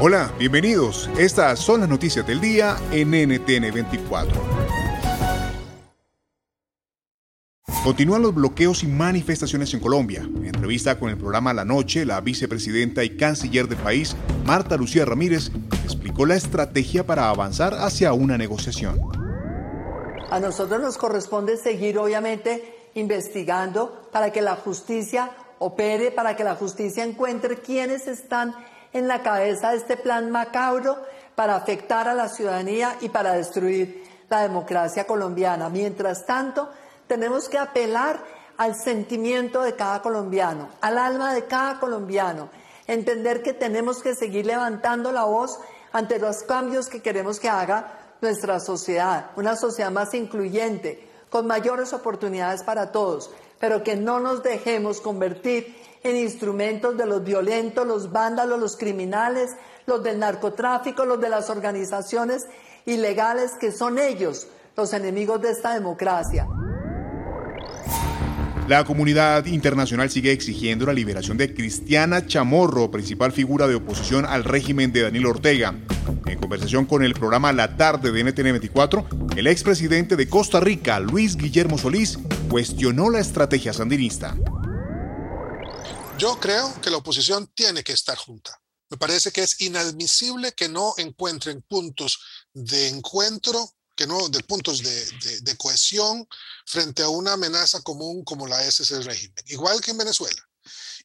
Hola, bienvenidos. Estas son las noticias del día en NTN 24. Continúan los bloqueos y manifestaciones en Colombia. En entrevista con el programa La Noche, la vicepresidenta y canciller del país, Marta Lucía Ramírez, explicó la estrategia para avanzar hacia una negociación. A nosotros nos corresponde seguir, obviamente, investigando para que la justicia opere, para que la justicia encuentre quiénes están en la cabeza de este plan macabro para afectar a la ciudadanía y para destruir la democracia colombiana. Mientras tanto, tenemos que apelar al sentimiento de cada colombiano, al alma de cada colombiano, entender que tenemos que seguir levantando la voz ante los cambios que queremos que haga nuestra sociedad, una sociedad más incluyente, con mayores oportunidades para todos, pero que no nos dejemos convertir en instrumentos de los violentos, los vándalos, los criminales, los del narcotráfico, los de las organizaciones ilegales, que son ellos los enemigos de esta democracia. La comunidad internacional sigue exigiendo la liberación de Cristiana Chamorro, principal figura de oposición al régimen de Daniel Ortega. En conversación con el programa La Tarde de NTN 24, el expresidente de Costa Rica, Luis Guillermo Solís, cuestionó la estrategia sandinista. Yo creo que la oposición tiene que estar junta. Me parece que es inadmisible que no encuentren puntos de encuentro, que no de puntos de, cohesión frente a una amenaza común como la es ese régimen, igual que en Venezuela.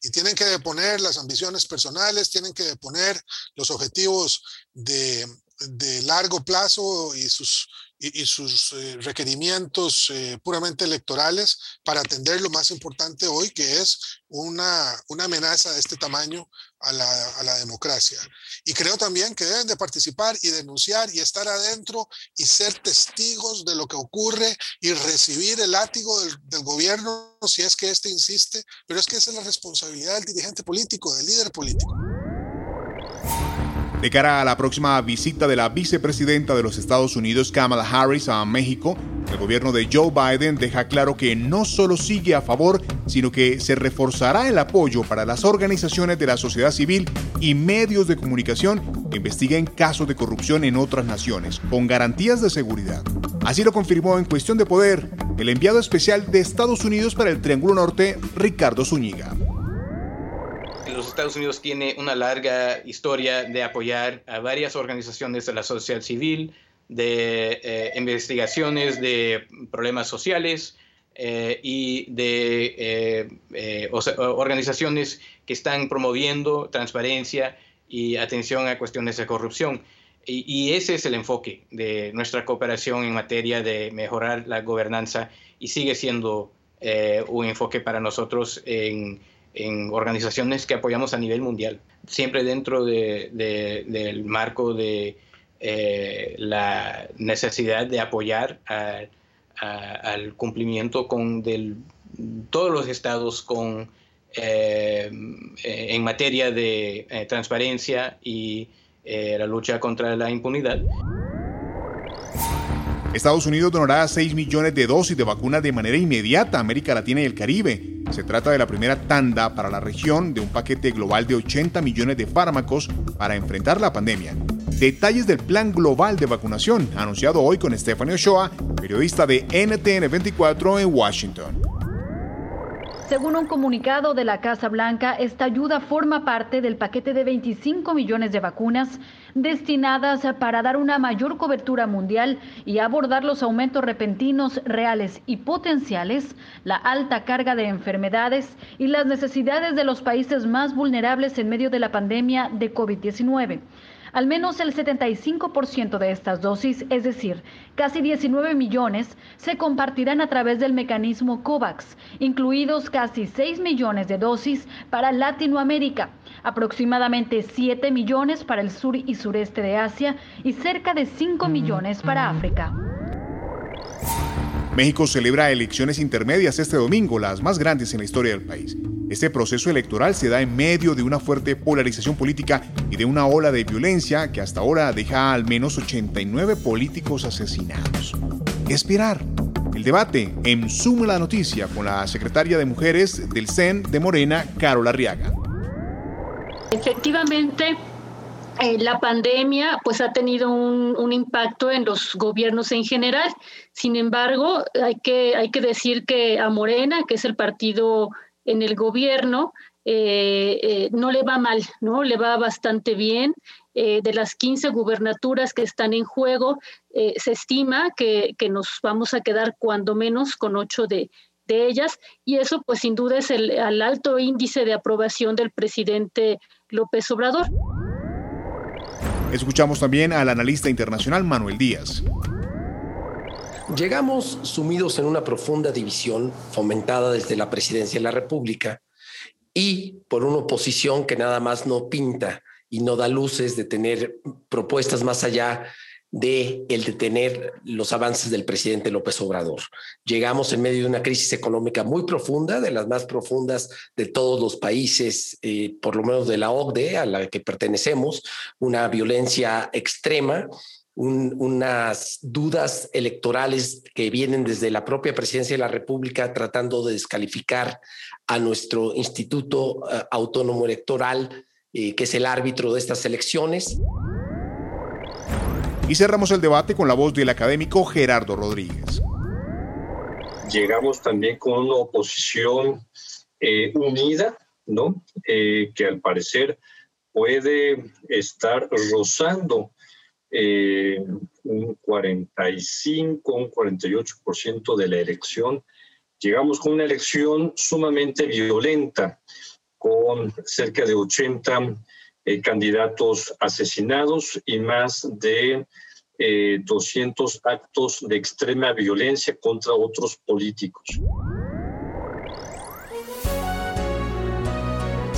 Y tienen que deponer las ambiciones personales, tienen que deponer los objetivos de, de largo plazo y sus, y, sus eh, requerimientos eh, puramente electorales para atender lo más importante hoy, que es una, una amenaza de este tamaño a la, a la, democracia. Y creo también que deben de participar y denunciar y estar adentro y ser testigos de lo que ocurre y recibir el látigo del, del gobierno si es que éste insiste, pero es que esa es la responsabilidad del dirigente político, del líder político. De cara a la próxima visita de la vicepresidenta de los Estados Unidos, Kamala Harris, a México, el gobierno de Joe Biden deja claro que no solo sigue a favor, sino que se reforzará el apoyo para las organizaciones de la sociedad civil y medios de comunicación que investiguen casos de corrupción en otras naciones, con garantías de seguridad. Así lo confirmó en cuestión de poder el enviado especial de Estados Unidos para el Triángulo Norte, Ricardo Zúñiga los Estados Unidos tiene una larga historia de apoyar a varias organizaciones de la sociedad civil, de eh, investigaciones de problemas sociales eh, y de eh, organizaciones que están promoviendo transparencia y atención a cuestiones de corrupción. Y, y, ese es el enfoque de nuestra cooperación en materia de mejorar la gobernanza y sigue siendo un enfoque para nosotros en en organizaciones que apoyamos a nivel mundial, siempre dentro del marco de eh, la necesidad de apoyar al cumplimiento con todos los estados con, eh, en materia de eh, transparencia y la lucha contra la impunidad. Estados Unidos donará 6 millones de dosis de vacunas de manera inmediata a América Latina y el Caribe. Se trata de la primera tanda para la región de un paquete global de 80 millones de fármacos para enfrentar la pandemia. Detalles del plan global de vacunación, anunciado hoy con Stephanie Ochoa, periodista de NTN 24 en Washington. Según un comunicado de la Casa Blanca, esta ayuda forma parte del paquete de 25 millones de vacunas destinadas para dar una mayor cobertura mundial y abordar los aumentos repentinos reales y potenciales, la alta carga de enfermedades y las necesidades de los países más vulnerables en medio de la pandemia de COVID-19. Al menos el 75% de estas dosis, es decir, casi 19 millones, se compartirán a través del mecanismo COVAX, incluidos casi 6 millones de dosis para Latinoamérica, aproximadamente 7 millones para el sur y sureste de Asia y cerca de 5 millones para África. México celebra elecciones intermedias este domingo, las más grandes en la historia del país. Este proceso electoral se da en medio de una fuerte polarización política y de una ola de violencia que hasta ahora deja al menos 89 políticos asesinados. ¿Qué esperar? El debate en Suma la Noticia con la secretaria de Mujeres del CEN de Morena, Carola Arriaga. Efectivamente, eh, la pandemia pues ha tenido un, un, impacto en los gobiernos en general. Sin embargo, hay que, hay que decir que a Morena, que es el partido en el gobierno, eh, eh, no le va mal, ¿no? Le va bastante bien. de las 15 gubernaturas que están en juego, se estima que, que, nos vamos a quedar cuando menos con ocho de, de ellas y eso pues sin duda es el, el alto índice de aprobación del presidente López Obrador. Escuchamos también al analista internacional Manuel Díaz. Llegamos sumidos en una profunda división fomentada desde la presidencia de la República y por una oposición que nada más no pinta y no da luces de tener propuestas más allá de el detener los avances del presidente López Obrador. Llegamos en medio de una crisis económica muy profunda, de las más profundas de todos los países, eh, por lo menos de la OCDE, a la que pertenecemos, una violencia extrema, un, unas dudas electorales que vienen desde la propia presidencia de la República tratando de descalificar a nuestro Instituto uh, Autónomo Electoral, eh, que es el árbitro de estas elecciones. Y cerramos el debate con la voz del académico Gerardo Rodríguez. Llegamos también con una oposición eh, unida, ¿no? Eh, que al parecer puede estar rozando eh, un 45, un 48% de la elección. Llegamos con una elección sumamente violenta, con cerca de 80 eh, candidatos asesinados y más de eh, 200 actos de extrema violencia contra otros políticos.